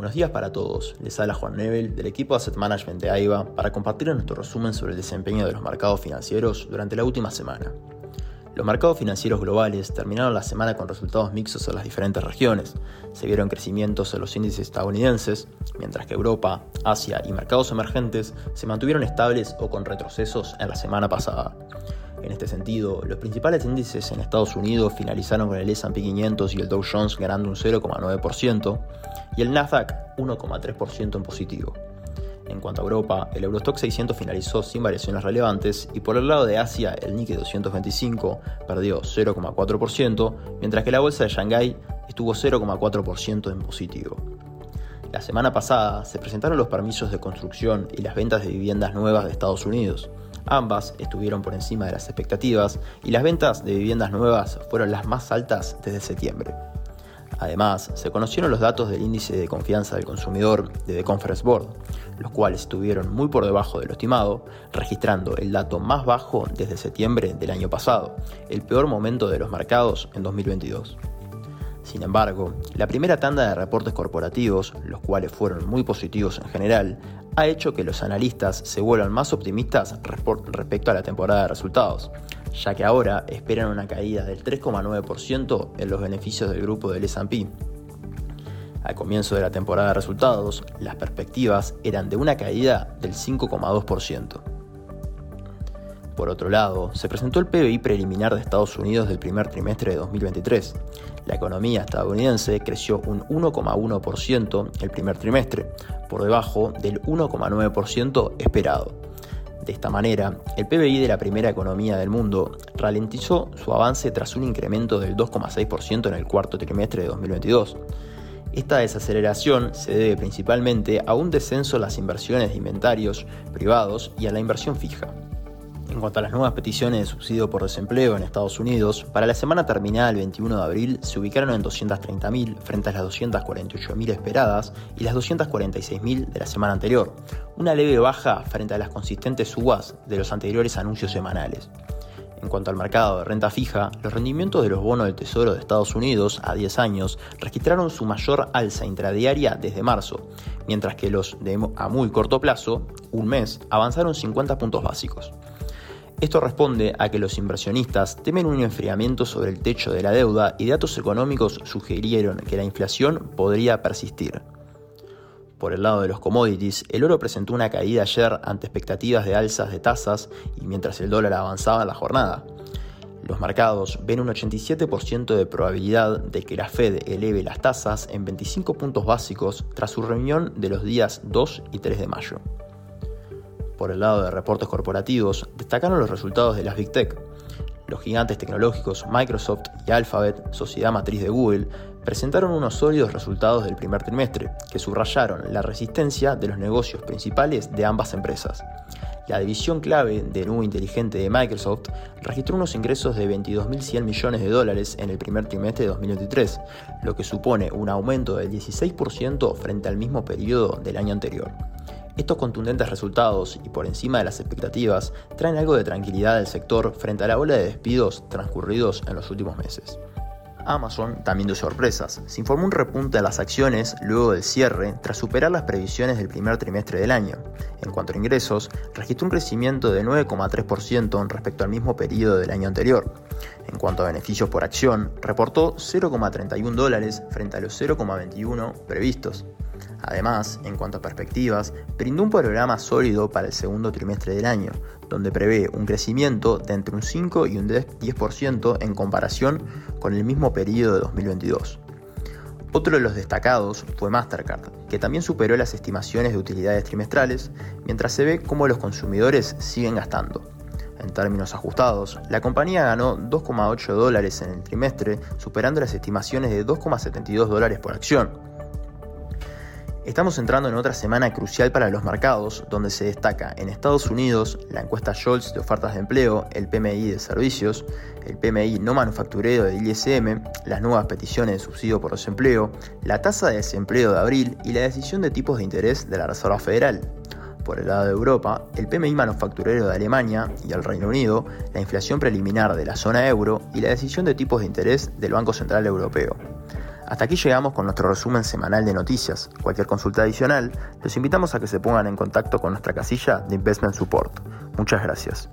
Buenos días para todos. Les habla Juan Nebel del equipo Asset Management de AIBA para compartir nuestro resumen sobre el desempeño de los mercados financieros durante la última semana. Los mercados financieros globales terminaron la semana con resultados mixtos en las diferentes regiones. Se vieron crecimientos en los índices estadounidenses, mientras que Europa, Asia y mercados emergentes se mantuvieron estables o con retrocesos en la semana pasada. En este sentido, los principales índices en Estados Unidos finalizaron con el S&P 500 y el Dow Jones ganando un 0,9% y el Nasdaq 1,3% en positivo. En cuanto a Europa, el Eurostock 600 finalizó sin variaciones relevantes y por el lado de Asia, el Nikkei 225 perdió 0,4%, mientras que la bolsa de Shanghái estuvo 0,4% en positivo. La semana pasada se presentaron los permisos de construcción y las ventas de viviendas nuevas de Estados Unidos. Ambas estuvieron por encima de las expectativas y las ventas de viviendas nuevas fueron las más altas desde septiembre. Además, se conocieron los datos del índice de confianza del consumidor de The Conference Board, los cuales estuvieron muy por debajo de lo estimado, registrando el dato más bajo desde septiembre del año pasado, el peor momento de los mercados en 2022. Sin embargo, la primera tanda de reportes corporativos, los cuales fueron muy positivos en general, ha hecho que los analistas se vuelvan más optimistas respecto a la temporada de resultados, ya que ahora esperan una caída del 3,9% en los beneficios del grupo del S&P. Al comienzo de la temporada de resultados, las perspectivas eran de una caída del 5,2%. Por otro lado, se presentó el PBI preliminar de Estados Unidos del primer trimestre de 2023. La economía estadounidense creció un 1,1% el primer trimestre, por debajo del 1,9% esperado. De esta manera, el PBI de la primera economía del mundo ralentizó su avance tras un incremento del 2,6% en el cuarto trimestre de 2022. Esta desaceleración se debe principalmente a un descenso en las inversiones de inventarios privados y a la inversión fija. En cuanto a las nuevas peticiones de subsidio por desempleo en Estados Unidos, para la semana terminada el 21 de abril se ubicaron en 230.000 frente a las 248.000 esperadas y las 246.000 de la semana anterior, una leve baja frente a las consistentes subas de los anteriores anuncios semanales. En cuanto al mercado de renta fija, los rendimientos de los bonos del Tesoro de Estados Unidos a 10 años registraron su mayor alza intradiaria desde marzo, mientras que los de a muy corto plazo, un mes, avanzaron 50 puntos básicos. Esto responde a que los inversionistas temen un enfriamiento sobre el techo de la deuda y datos económicos sugirieron que la inflación podría persistir. Por el lado de los commodities, el oro presentó una caída ayer ante expectativas de alzas de tasas y mientras el dólar avanzaba en la jornada. Los mercados ven un 87% de probabilidad de que la Fed eleve las tasas en 25 puntos básicos tras su reunión de los días 2 y 3 de mayo. Por el lado de reportes corporativos, destacaron los resultados de las Big Tech. Los gigantes tecnológicos Microsoft y Alphabet, sociedad matriz de Google, presentaron unos sólidos resultados del primer trimestre, que subrayaron la resistencia de los negocios principales de ambas empresas. La división clave de nube inteligente de Microsoft registró unos ingresos de 22.100 millones de dólares en el primer trimestre de 2023, lo que supone un aumento del 16% frente al mismo periodo del año anterior. Estos contundentes resultados y por encima de las expectativas traen algo de tranquilidad al sector frente a la ola de despidos transcurridos en los últimos meses. Amazon también dio sorpresas. Se informó un repunte en las acciones luego del cierre tras superar las previsiones del primer trimestre del año. En cuanto a ingresos, registró un crecimiento de 9,3% respecto al mismo periodo del año anterior. En cuanto a beneficios por acción, reportó 0,31 dólares frente a los 0,21 previstos. Además, en cuanto a perspectivas, brindó un programa sólido para el segundo trimestre del año, donde prevé un crecimiento de entre un 5 y un 10% en comparación con el mismo periodo de 2022. Otro de los destacados fue Mastercard, que también superó las estimaciones de utilidades trimestrales, mientras se ve cómo los consumidores siguen gastando. En términos ajustados, la compañía ganó 2,8 dólares en el trimestre, superando las estimaciones de 2,72 dólares por acción, Estamos entrando en otra semana crucial para los mercados, donde se destaca en Estados Unidos la encuesta Scholz de ofertas de empleo, el PMI de servicios, el PMI no manufacturero del ISM, las nuevas peticiones de subsidio por desempleo, la tasa de desempleo de abril y la decisión de tipos de interés de la Reserva Federal. Por el lado de Europa, el PMI manufacturero de Alemania y el Reino Unido, la inflación preliminar de la zona euro y la decisión de tipos de interés del Banco Central Europeo. Hasta aquí llegamos con nuestro resumen semanal de noticias. Cualquier consulta adicional, los invitamos a que se pongan en contacto con nuestra casilla de Investment Support. Muchas gracias.